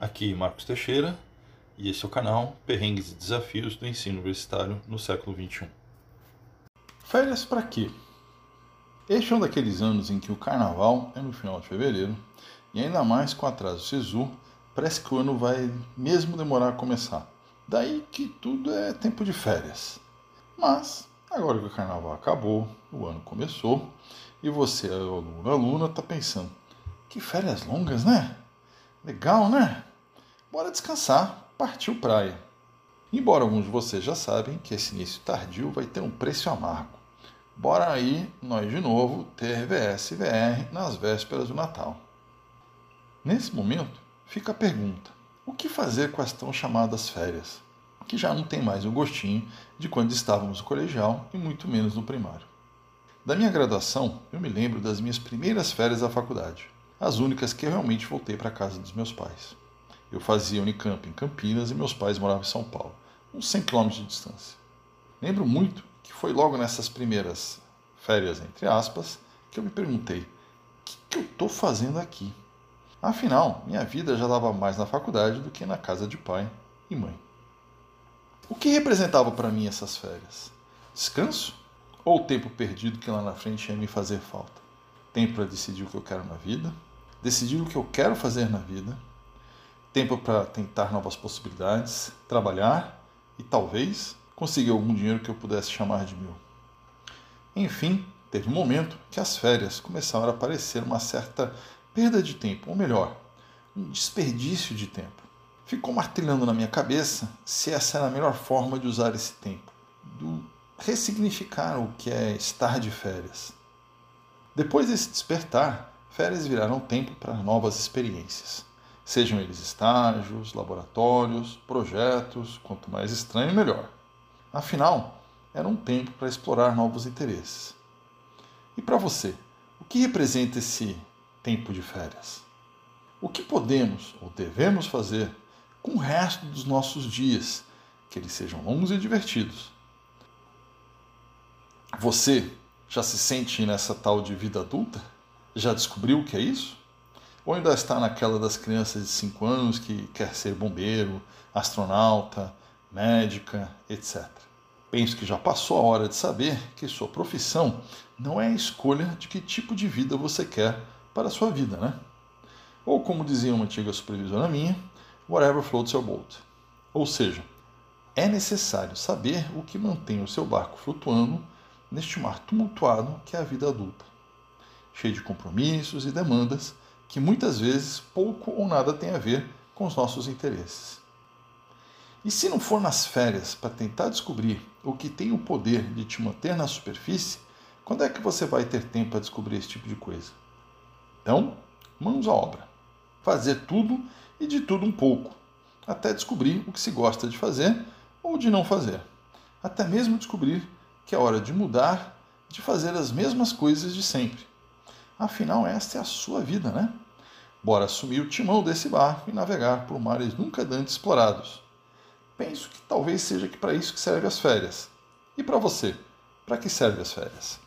Aqui Marcos Teixeira e esse é o canal Perrengues e Desafios do Ensino Universitário no século XXI. Férias para quê? Este é um daqueles anos em que o carnaval é no final de fevereiro e ainda mais com atraso SISU, parece que o ano vai mesmo demorar a começar. Daí que tudo é tempo de férias. Mas, agora que o carnaval acabou, o ano começou e você, aluno aluna, está pensando: que férias longas, né? Legal, né? Bora descansar, partiu praia. Embora alguns de vocês já sabem que esse início tardio vai ter um preço amargo. Bora aí, nós de novo, ter e VR nas vésperas do Natal. Nesse momento, fica a pergunta: o que fazer com as tão chamadas férias? Que já não tem mais o gostinho de quando estávamos no colegial e muito menos no primário. Da minha graduação, eu me lembro das minhas primeiras férias da faculdade, as únicas que eu realmente voltei para a casa dos meus pais. Eu fazia Unicamp em Campinas e meus pais moravam em São Paulo, uns 100 km de distância. Lembro muito que foi logo nessas primeiras férias, entre aspas, que eu me perguntei: o que, que eu estou fazendo aqui? Afinal, minha vida já dava mais na faculdade do que na casa de pai e mãe. O que representava para mim essas férias? Descanso? Ou o tempo perdido que lá na frente ia me fazer falta? Tempo para decidir o que eu quero na vida, decidir o que eu quero fazer na vida, tempo para tentar novas possibilidades, trabalhar e talvez conseguir algum dinheiro que eu pudesse chamar de meu. Enfim, teve um momento que as férias começaram a parecer uma certa perda de tempo, ou melhor, um desperdício de tempo. Ficou martelando na minha cabeça se essa era a melhor forma de usar esse tempo, do ressignificar o que é estar de férias. Depois desse despertar, férias viraram tempo para novas experiências. Sejam eles estágios, laboratórios, projetos, quanto mais estranho, melhor. Afinal, era um tempo para explorar novos interesses. E para você, o que representa esse tempo de férias? O que podemos ou devemos fazer com o resto dos nossos dias, que eles sejam longos e divertidos? Você já se sente nessa tal de vida adulta? Já descobriu o que é isso? Ou ainda está naquela das crianças de 5 anos que quer ser bombeiro, astronauta, médica, etc. Penso que já passou a hora de saber que sua profissão não é a escolha de que tipo de vida você quer para a sua vida, né? Ou como dizia uma antiga supervisora minha, whatever floats your boat. Ou seja, é necessário saber o que mantém o seu barco flutuando neste mar tumultuado que é a vida adulta, cheio de compromissos e demandas que muitas vezes pouco ou nada tem a ver com os nossos interesses. E se não for nas férias para tentar descobrir o que tem o poder de te manter na superfície, quando é que você vai ter tempo para descobrir esse tipo de coisa? Então, mãos à obra. Fazer tudo e de tudo um pouco, até descobrir o que se gosta de fazer ou de não fazer. Até mesmo descobrir que é hora de mudar, de fazer as mesmas coisas de sempre. Afinal, esta é a sua vida, né? Bora assumir o timão desse barco e navegar por mares nunca antes explorados. Penso que talvez seja que para isso que serve as férias. E para você, para que serve as férias?